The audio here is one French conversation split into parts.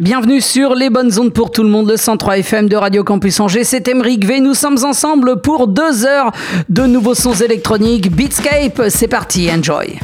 Bienvenue sur les bonnes ondes pour tout le monde, le 103 FM de Radio Campus Angers. C'est Emeric V. Nous sommes ensemble pour deux heures de nouveaux sons électroniques. Beatscape, c'est parti, enjoy.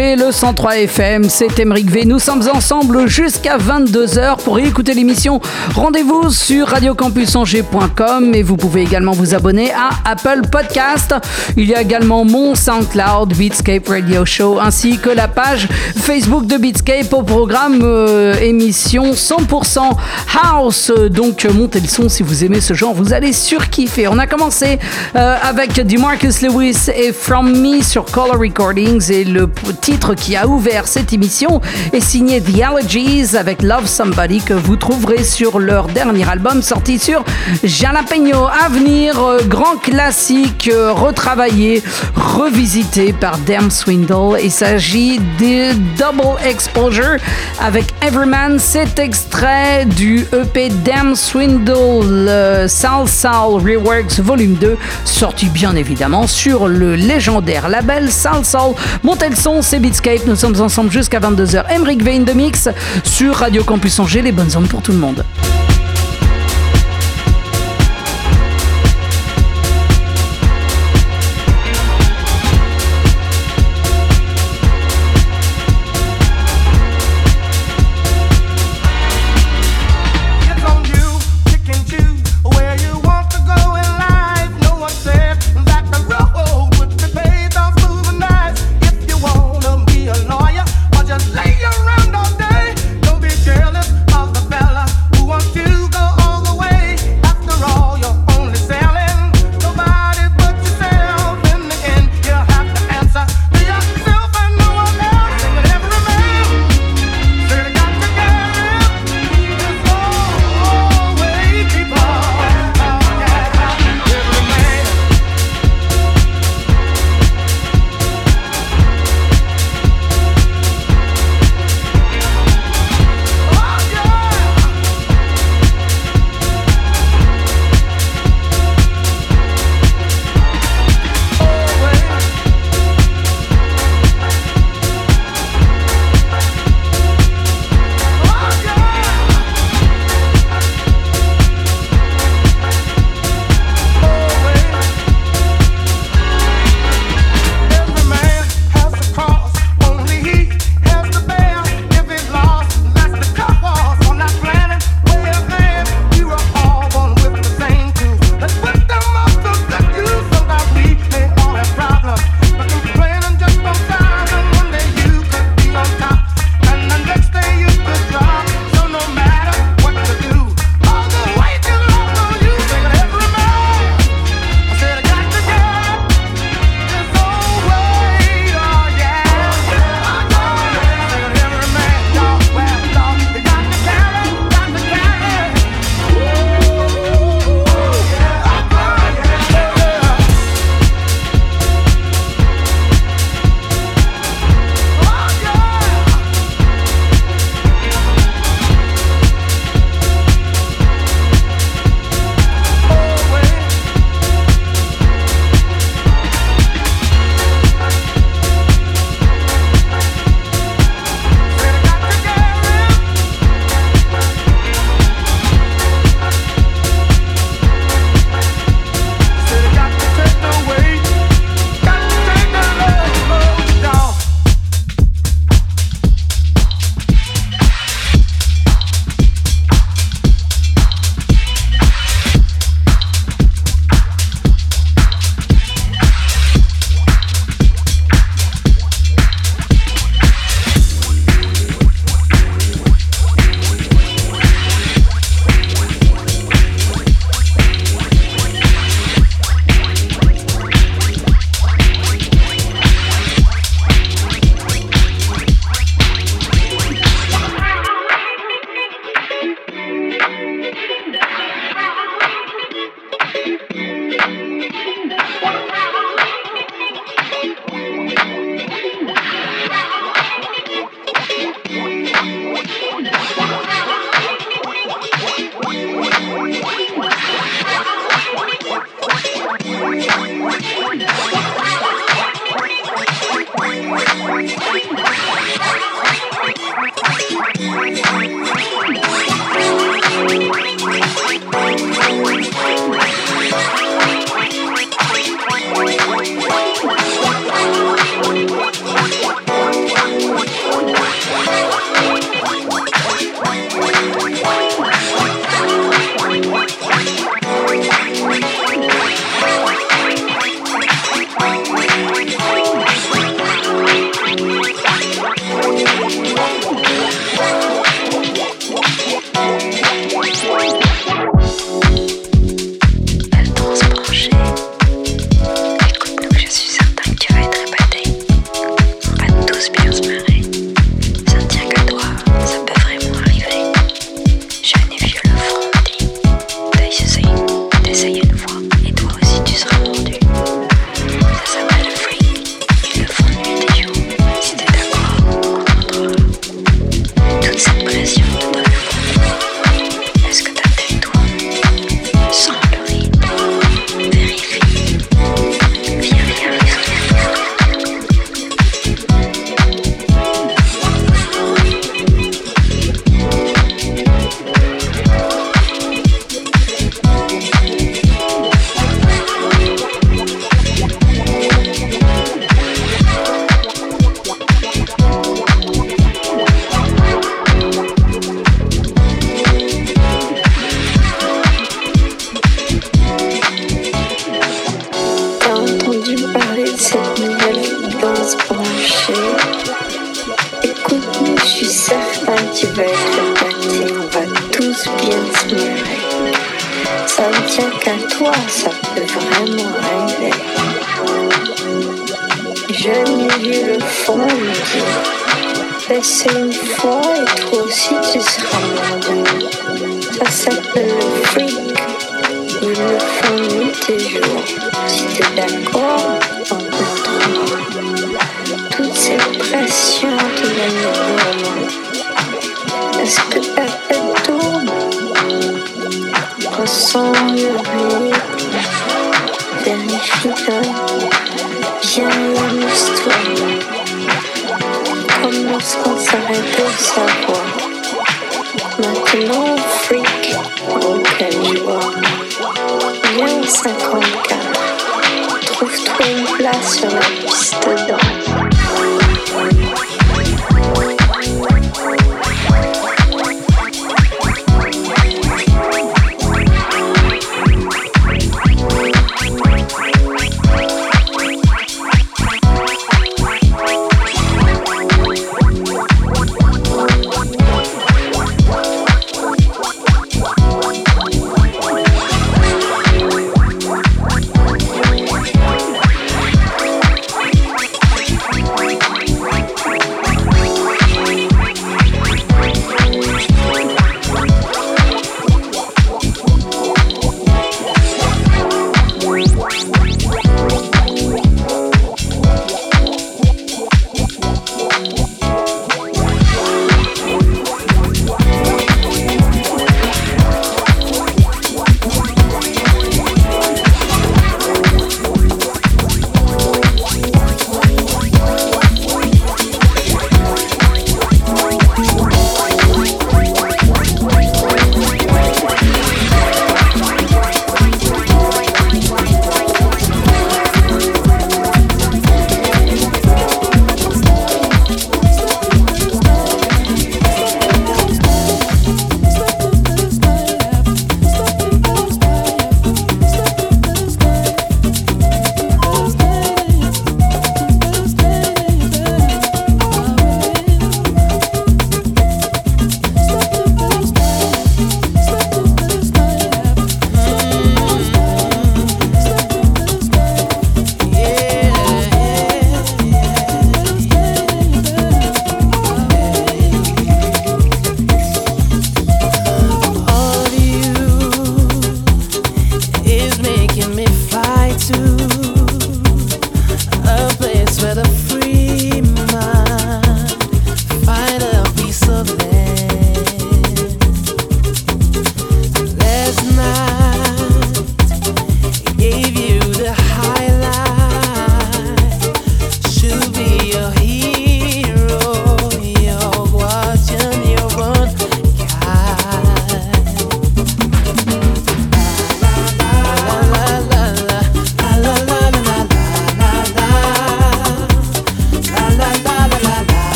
Le 103 FM, c'est Emeric V. Nous sommes ensemble jusqu'à 22h pour écouter l'émission. Rendez-vous sur radiocampusangers.com et vous pouvez également vous abonner à Apple Podcast. Il y a également mon SoundCloud Beatscape Radio Show ainsi que la page Facebook de Beatscape au programme euh, émission 100% House. Donc montez le son si vous aimez ce genre, vous allez surkiffer. On a commencé euh, avec DeMarcus Lewis et From Me sur Color Recordings et le titre qui a ouvert cette émission est signé The Allergies avec Love Somebody que vous trouverez sur leur dernier album sorti sur Jalapeno. À venir, euh, grand classique euh, retravaillé, revisité par Damn Swindle. Il s'agit de Double Exposure avec Everyman. Cet extrait du EP Damn Swindle Sal Sal Reworks Volume 2, sorti bien évidemment sur le légendaire label Sal Sal Montez Beatscape. Nous sommes ensemble jusqu'à 22h. Emric Vein de Mix sur Radio Campus Angers, les bonnes ondes pour tout le monde.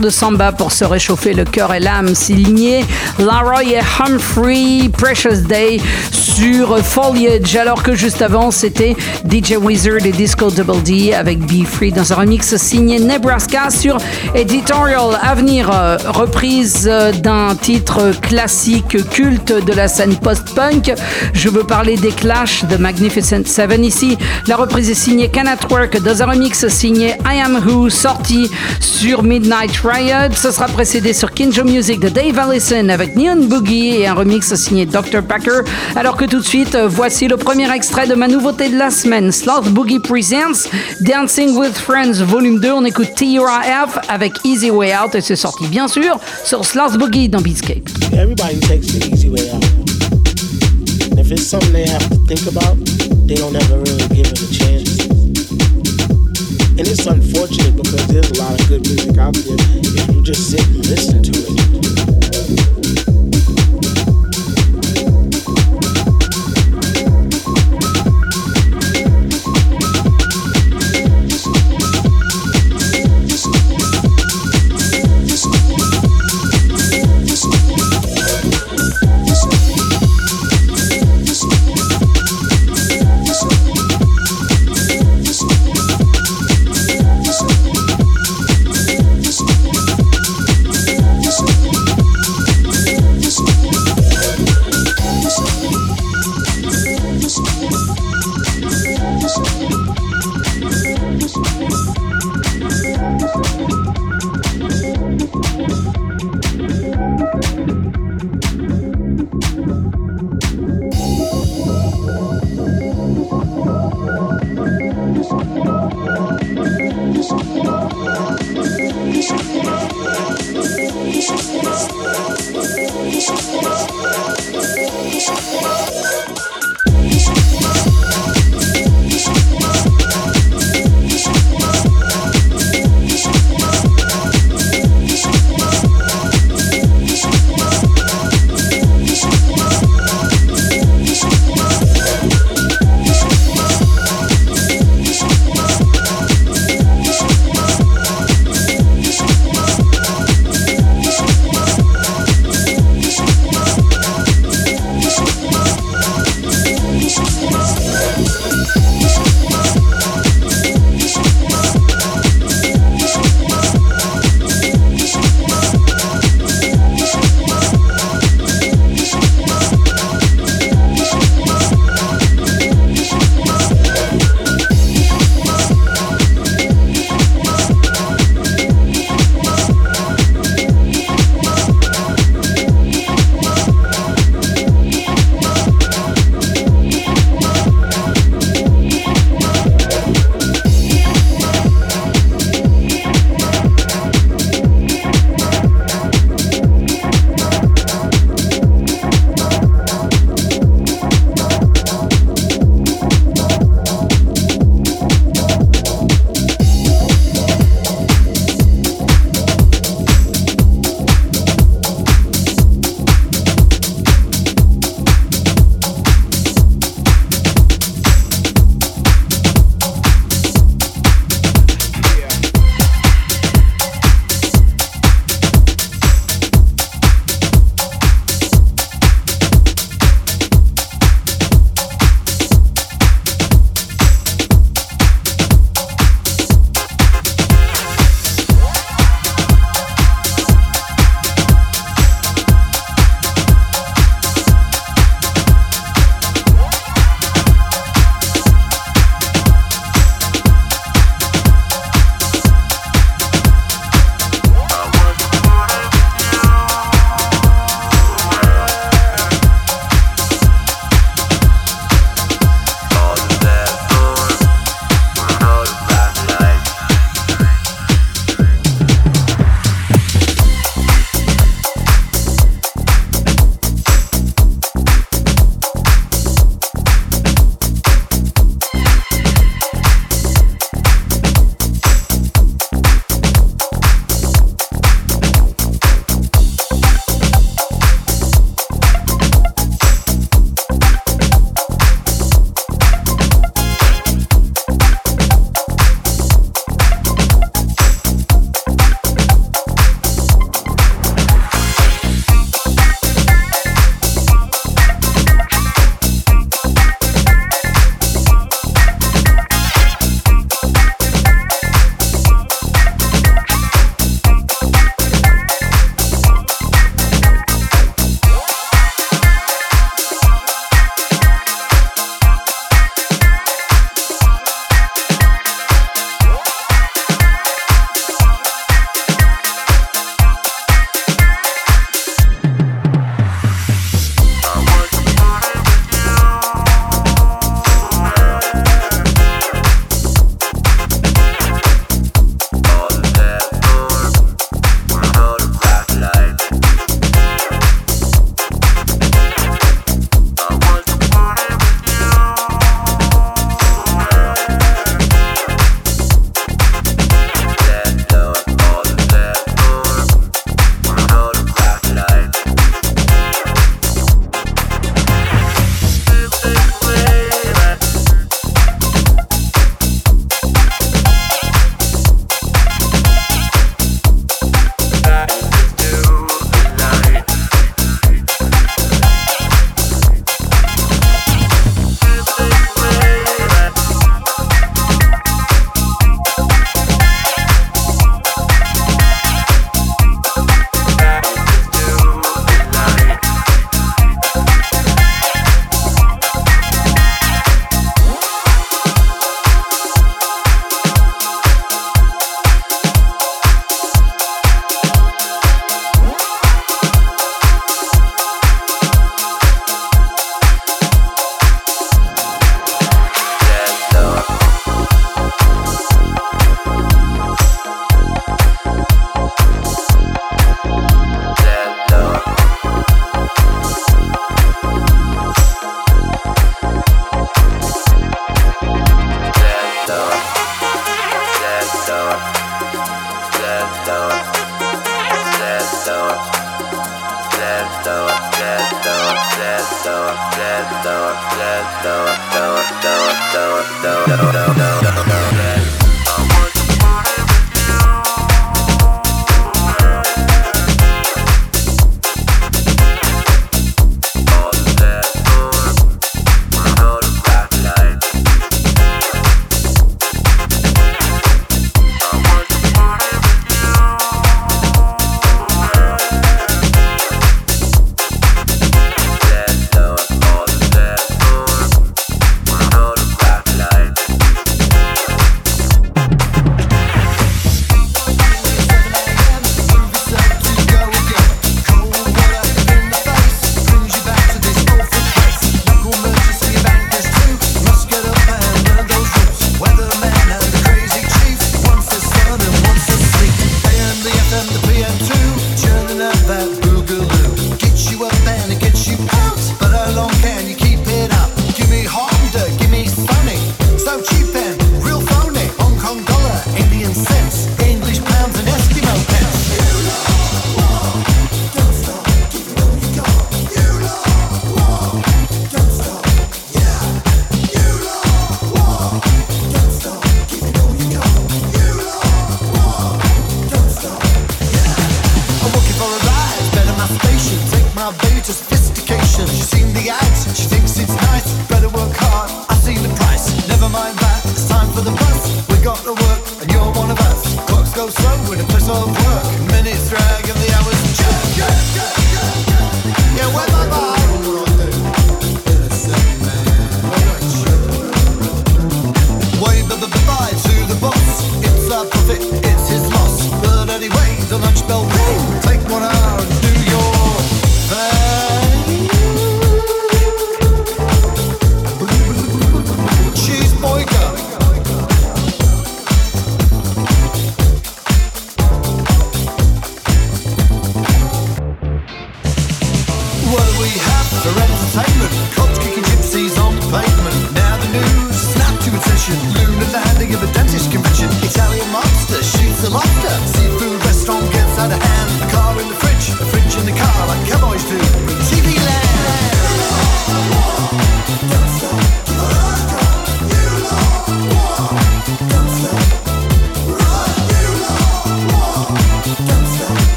De samba pour se réchauffer le cœur et l'âme, signé Laroy et Humphrey, Precious Day sur Foliage, alors que juste avant c'était DJ Wizard et Disco Double D avec Be Free dans un remix signé Nebraska sur Editorial Avenir, euh, reprise euh, d'un titre classique culte de la scène post-punk. Je veux parler des Clash de Magnificent Seven ici. La reprise est signée Can Work dans un remix signé I Am Who, sorti sur Midnight Riot. Ce sera précédé sur Kinjo Music de Dave Allison avec Neon Boogie et un remix signé Dr. Packer. Alors que tout de suite, voici le premier extrait de ma nouveauté de la semaine, Sloth Boogie Presents Dancing with Friends Volume 2. On écoute TRF avec Easy Way Out et c'est sorti bien sûr sur Sloth Boogie dans Beatscape. Everybody takes the easy way out. And if it's something they have to think about, they don't ever really give it a chance. And it's unfortunate because there's a lot of good music out there if you just sit and listen to it.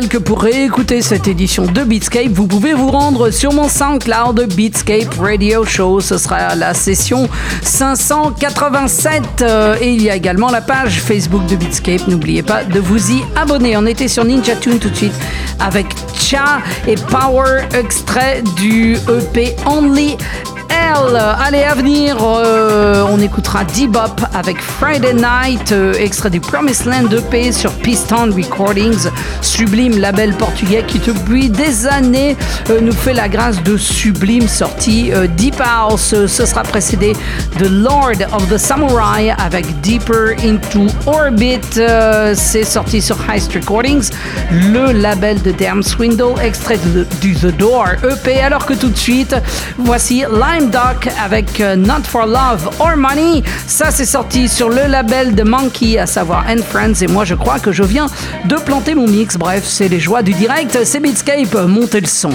Que pour réécouter cette édition de Beatscape, vous pouvez vous rendre sur mon SoundCloud Beatscape Radio Show. Ce sera la session 587. Euh, et il y a également la page Facebook de Beatscape. N'oubliez pas de vous y abonner. On était sur Ninja Tune tout de suite avec Cha et Power, extrait du EP Only Allez, à venir, euh, on écoutera D-Bop avec Friday Night, euh, extrait du Promised Land EP sur Piston Recordings, sublime label portugais qui depuis des années euh, nous fait la grâce de sublime sortie Deep House. Ce sera précédé de Lord of the Samurai avec Deeper into Orbit. C'est sorti sur Heist Recordings, le label de Damn Swindle, extrait du The Door EP. Alors que tout de suite, voici Lime avec euh, Not for Love or Money. Ça, c'est sorti sur le label de Monkey, à savoir And Friends. Et moi, je crois que je viens de planter mon mix. Bref, c'est les joies du direct. C'est Beatscape. Montez le son.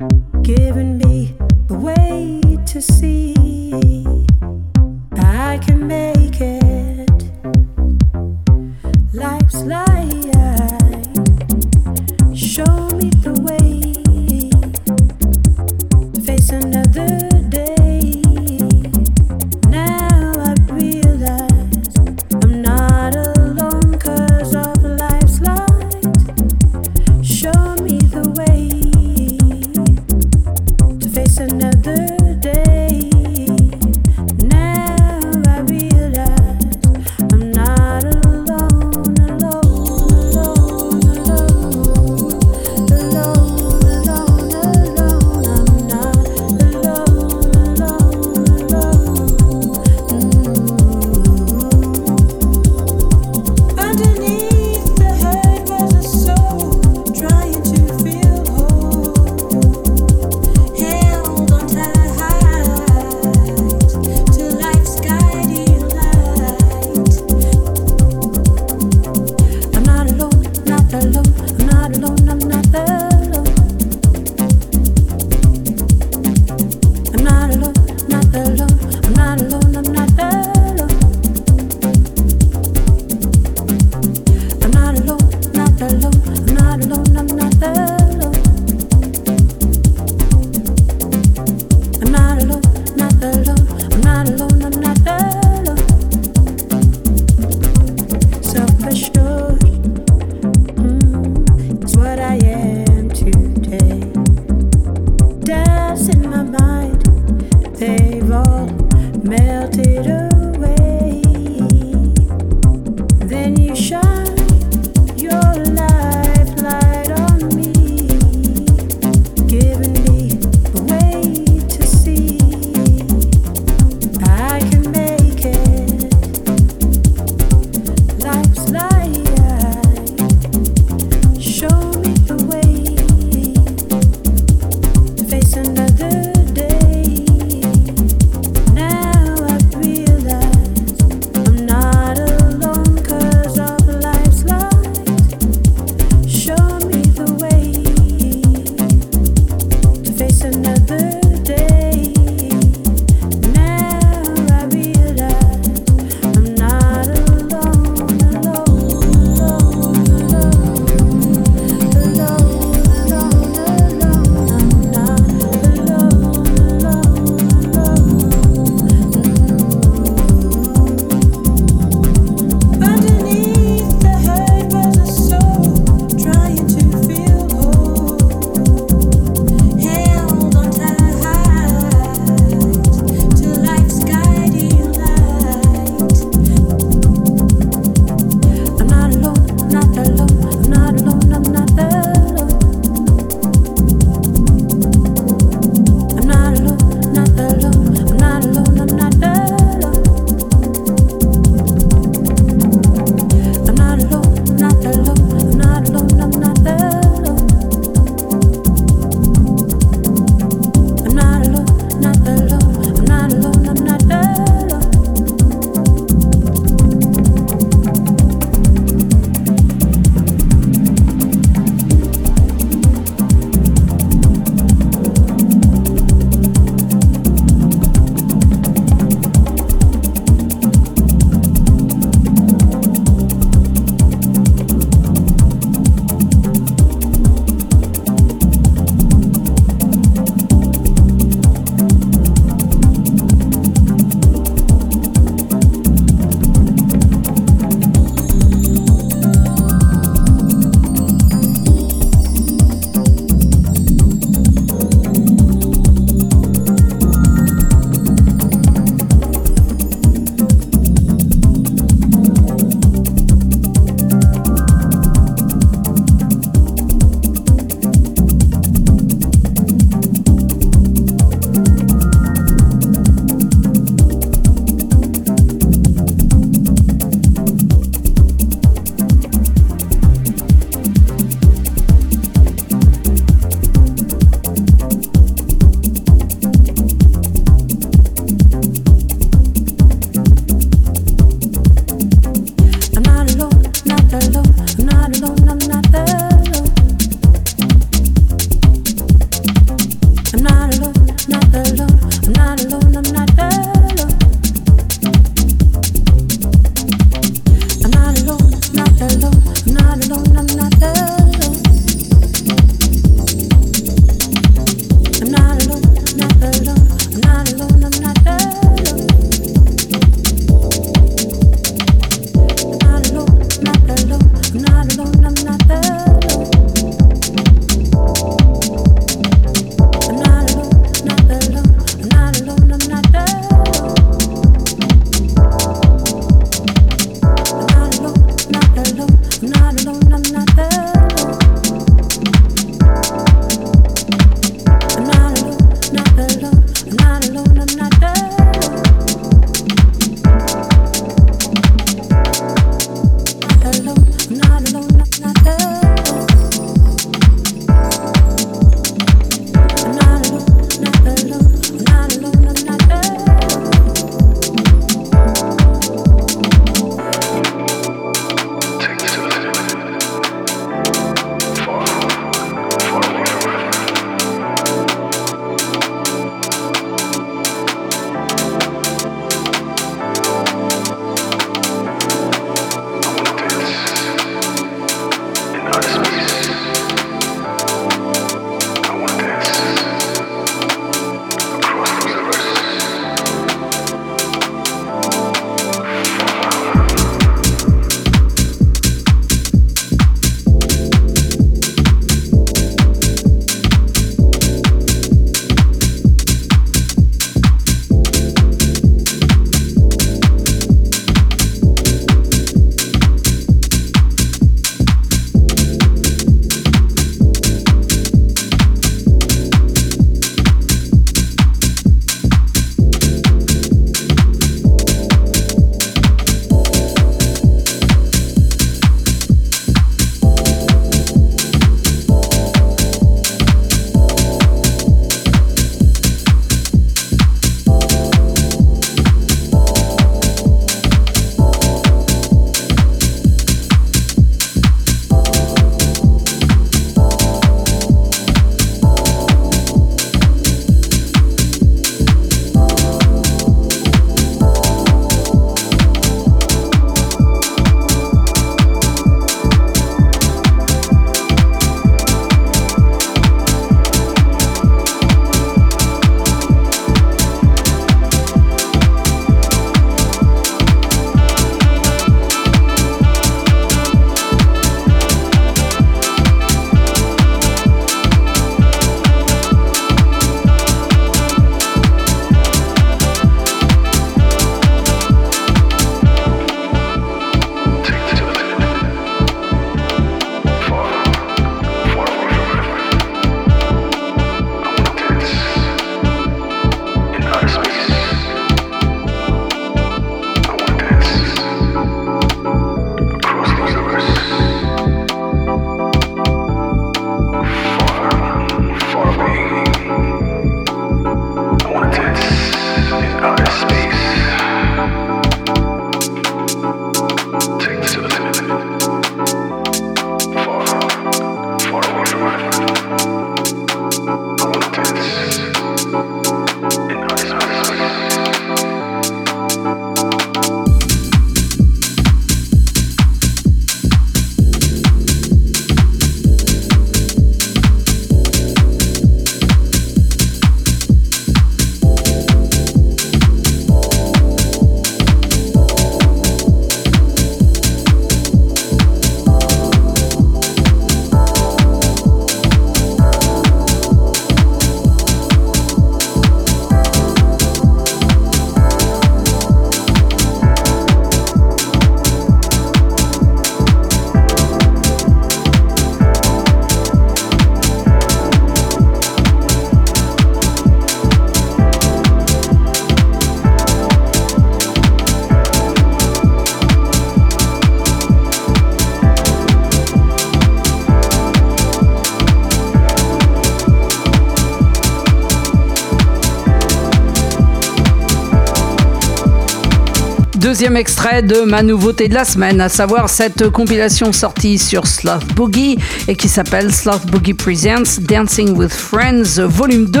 Deuxième extrait de ma nouveauté de la semaine, à savoir cette compilation sortie sur Sloth Boogie et qui s'appelle Sloth Boogie Presents Dancing with Friends Volume 2.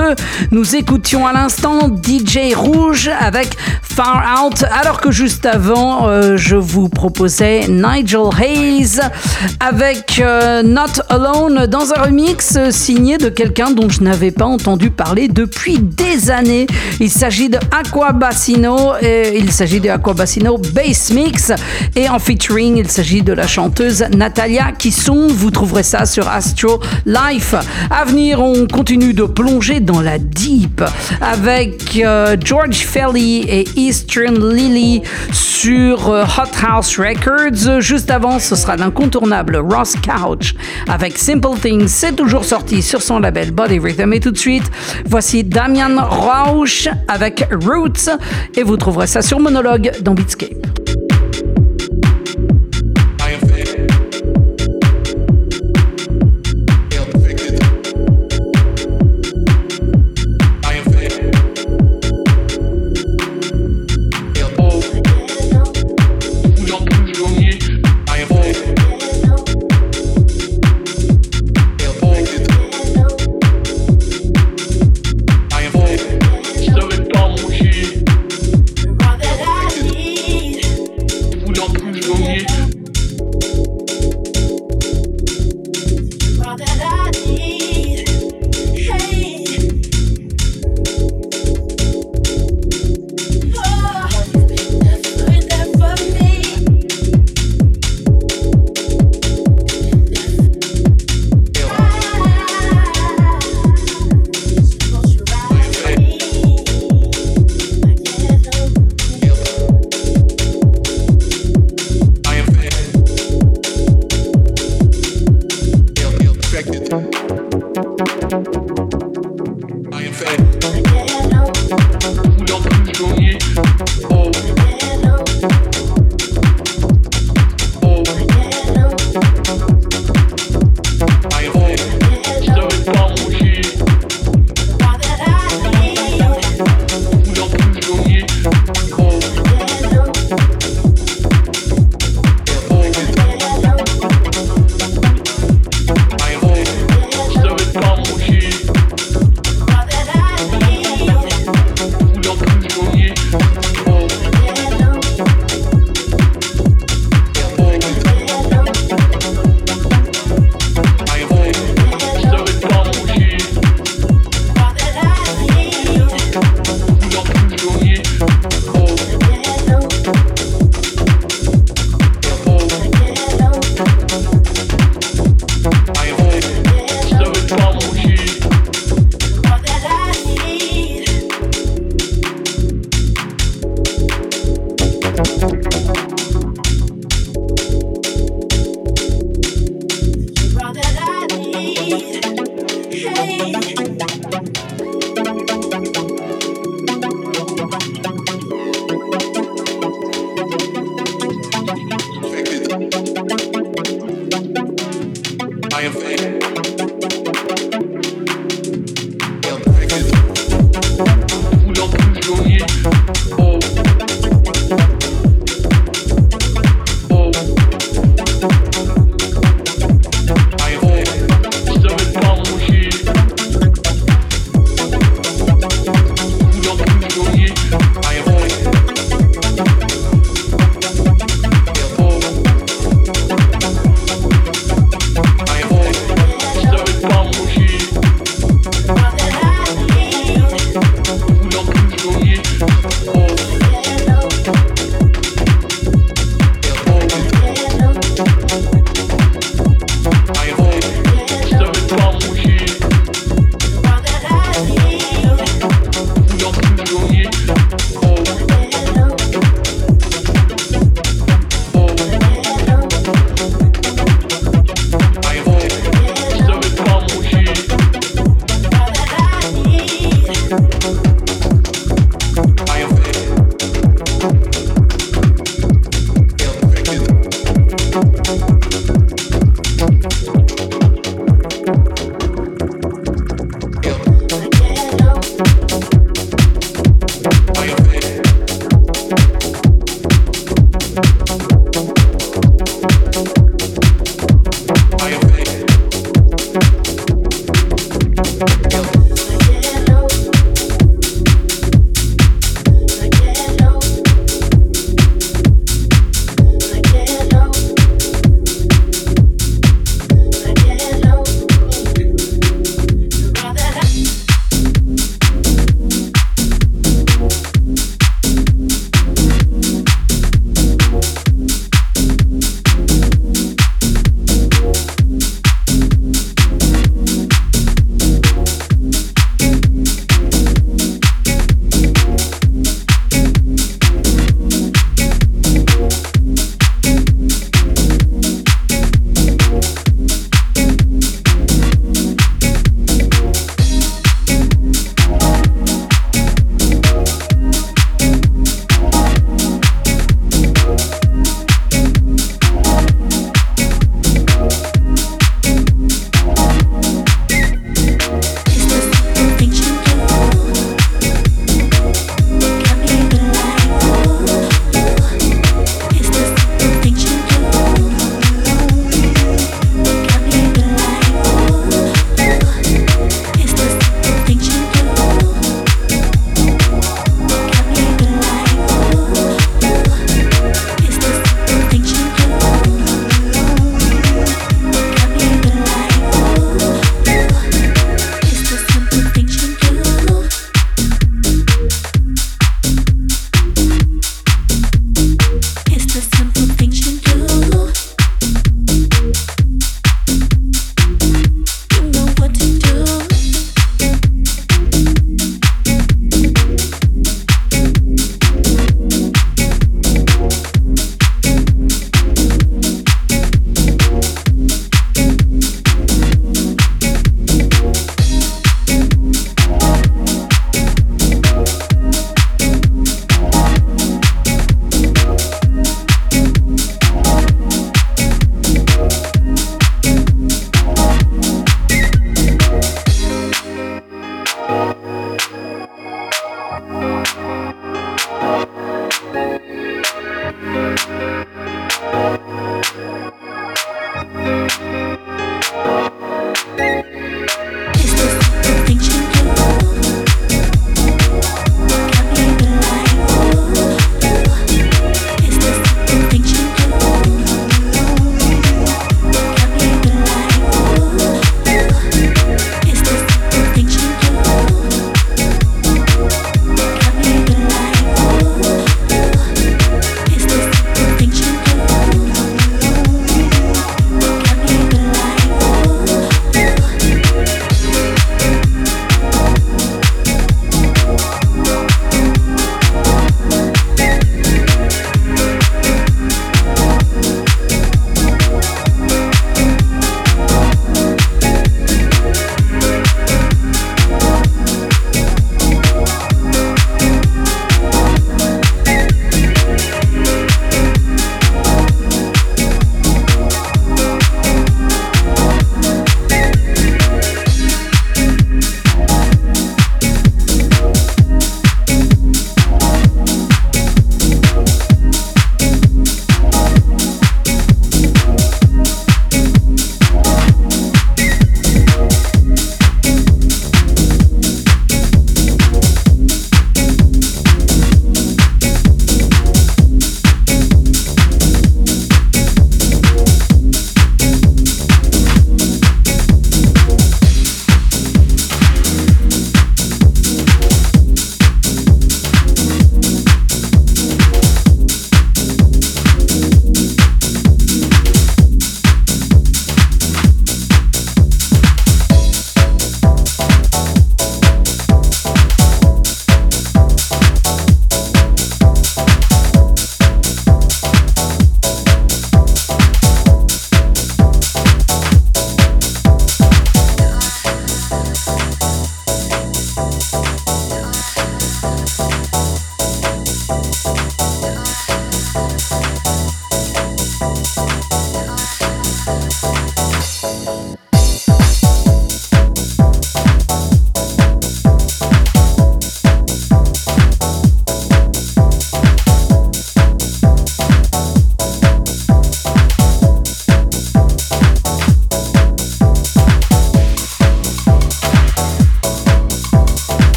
Nous écoutions à l'instant DJ Rouge avec Far Out, alors que juste avant, euh, je vous proposais Nigel Hayes avec euh, Not Alone dans un remix signé de quelqu'un dont je n'avais pas entendu parler depuis des années. Il s'agit de Aqua Bassino et il s'agit de Aqua Bassino Bass Mix et en featuring, il s'agit de la chanteuse Natalia Kisson. Vous trouverez ça sur Astro Life. À venir, on continue de plonger dans la deep avec euh, George Felly et Eastern Lily sur euh, Hot House Records. Juste avant, ce sera l'incontournable Ross Couch avec Simple Things. C'est toujours sorti sur son label Body Rhythm. Et tout de suite, voici Damian Rausch avec Roots et vous trouverez ça sur Monologue dans Beatscape.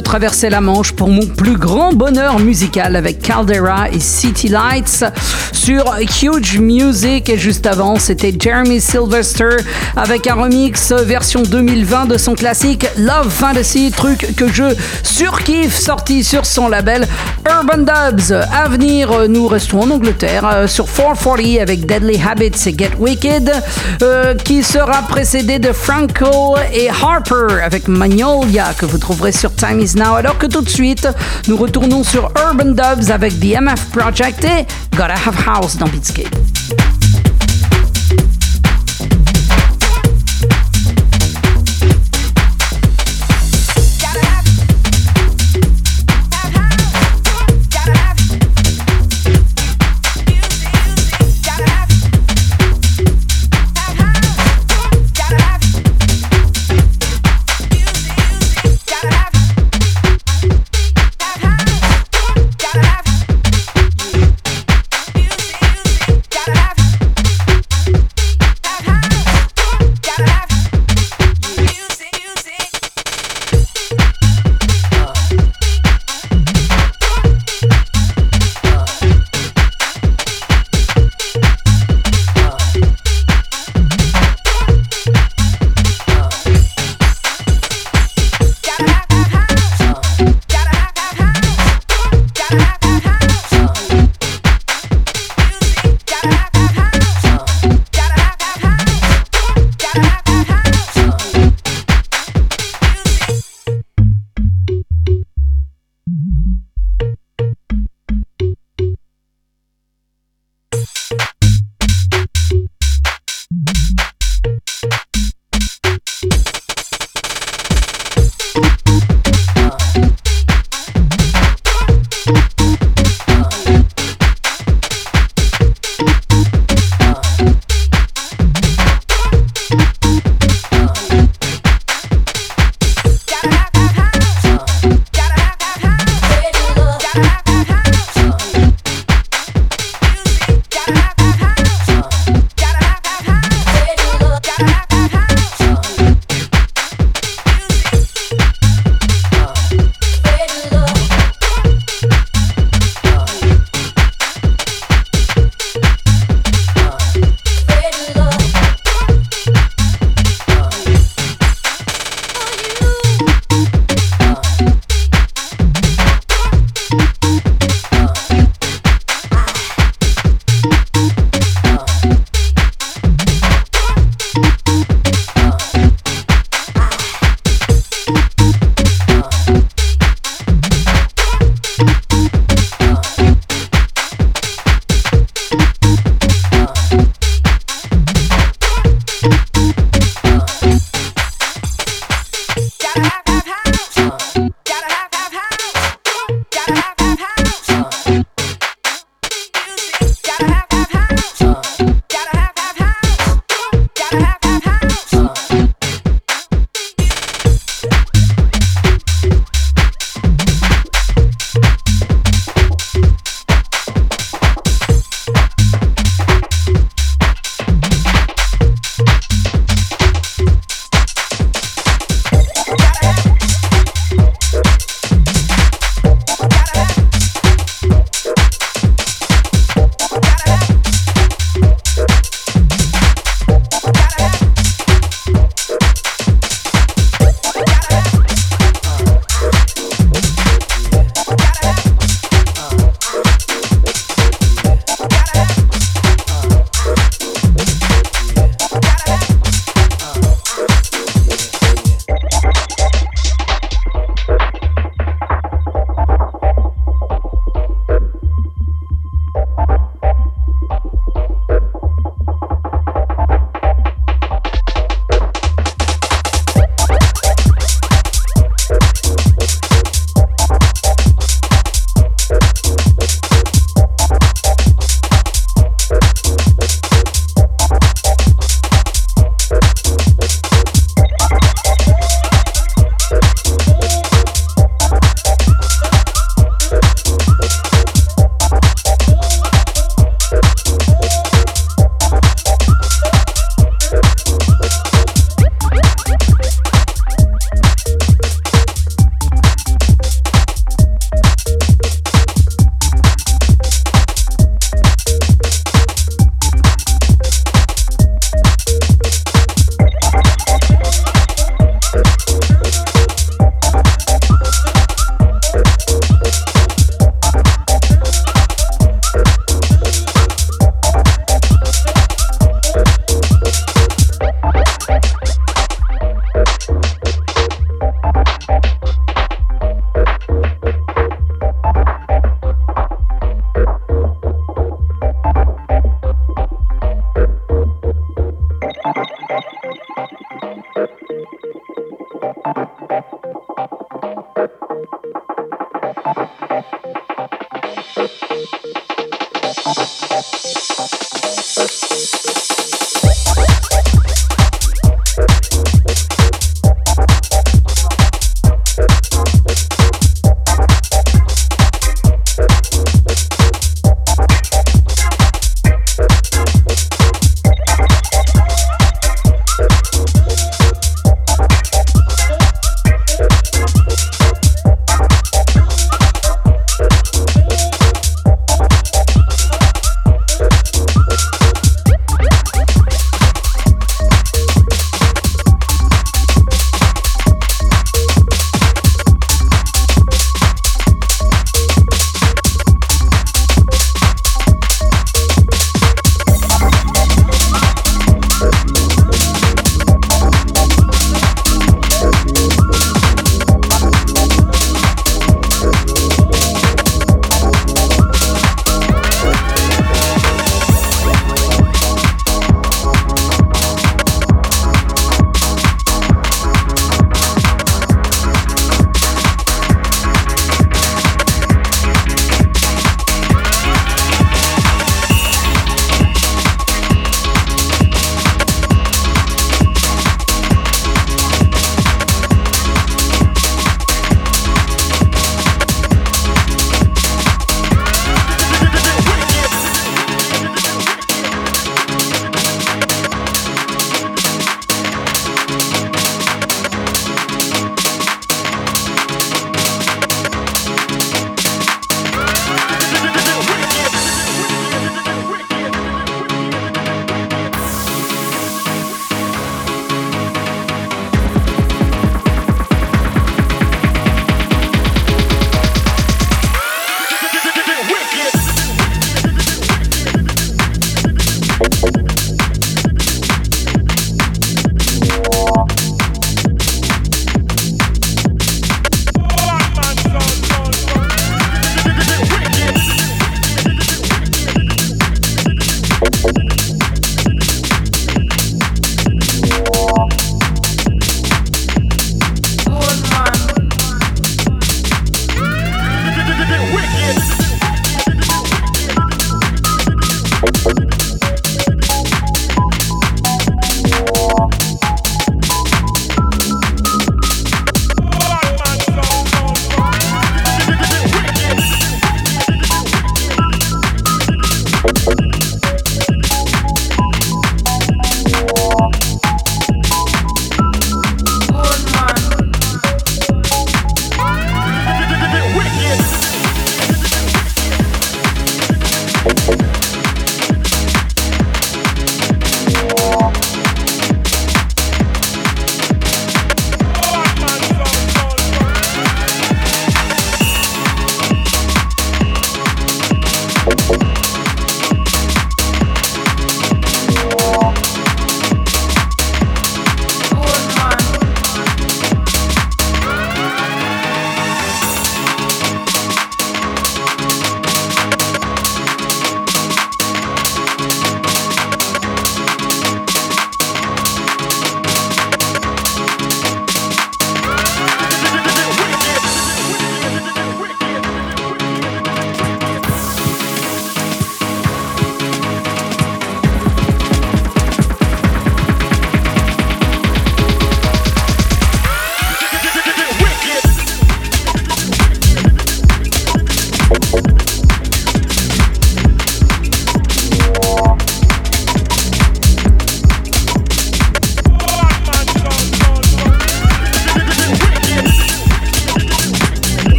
Traverser la Manche pour mon plus grand bonheur musical avec Caldera et City Lights sur Huge Music. Et juste avant, c'était Jeremy Sylvester avec un remix version 2020 de son classique Love Fantasy, truc que je surkiffe, sorti sur son label Urban Dubs. À venir, nous restons en Angleterre euh, sur 440 avec Deadly Habits et Get Wicked, euh, qui sera précédé de Franco et Harper avec Magnolia que vous trouverez sur Time Is Now. Alors que tout de suite, nous retournons sur Urban Dubs avec The MF Project et Gotta Have House dans Beatscape.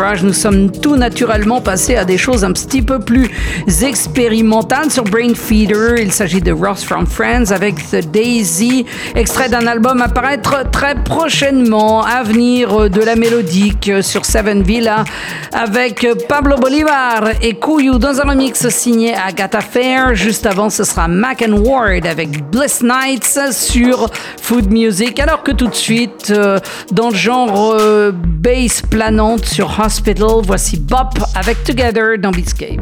Nous sommes tout naturellement passés à des choses un petit peu plus expérimentales sur Brain Feeder. Il s'agit de Ross from Friends avec The Daisy, extrait d'un album à paraître très prochainement. Avenir de la mélodique sur Seven Villa avec Pablo Bolivar et Kuyu dans un remix signé Agatha Fair. Juste avant, ce sera Mac and Ward avec Bliss Nights sur Food Music. Alors que tout de suite, euh, dans le genre euh, bass planante sur Hospital. Voici Bop avec Together dans Beatscape.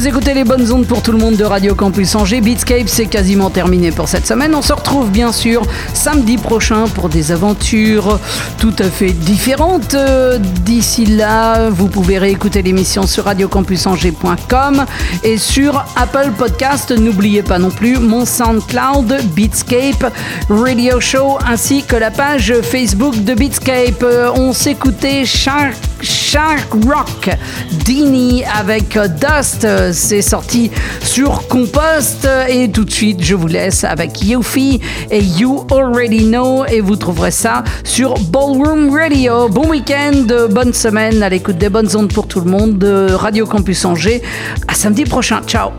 Vous écoutez les bonnes ondes pour tout le monde de Radio Campus Angers. Beatscape, c'est quasiment terminé pour cette semaine. On se retrouve bien sûr samedi prochain pour des aventures tout à fait différentes. D'ici là, vous pouvez réécouter l'émission sur radiocampusangers.com et sur Apple Podcast. N'oubliez pas non plus mon SoundCloud, Beatscape Radio Show, ainsi que la page Facebook de Beatscape. On s'écoutait chaque Shark Rock Dini avec Dust. C'est sorti sur Compost. Et tout de suite, je vous laisse avec Yuffie et You Already Know. Et vous trouverez ça sur Ballroom Radio. Bon week-end, bonne semaine à l'écoute des bonnes ondes pour tout le monde de Radio Campus Angers. À samedi prochain. Ciao.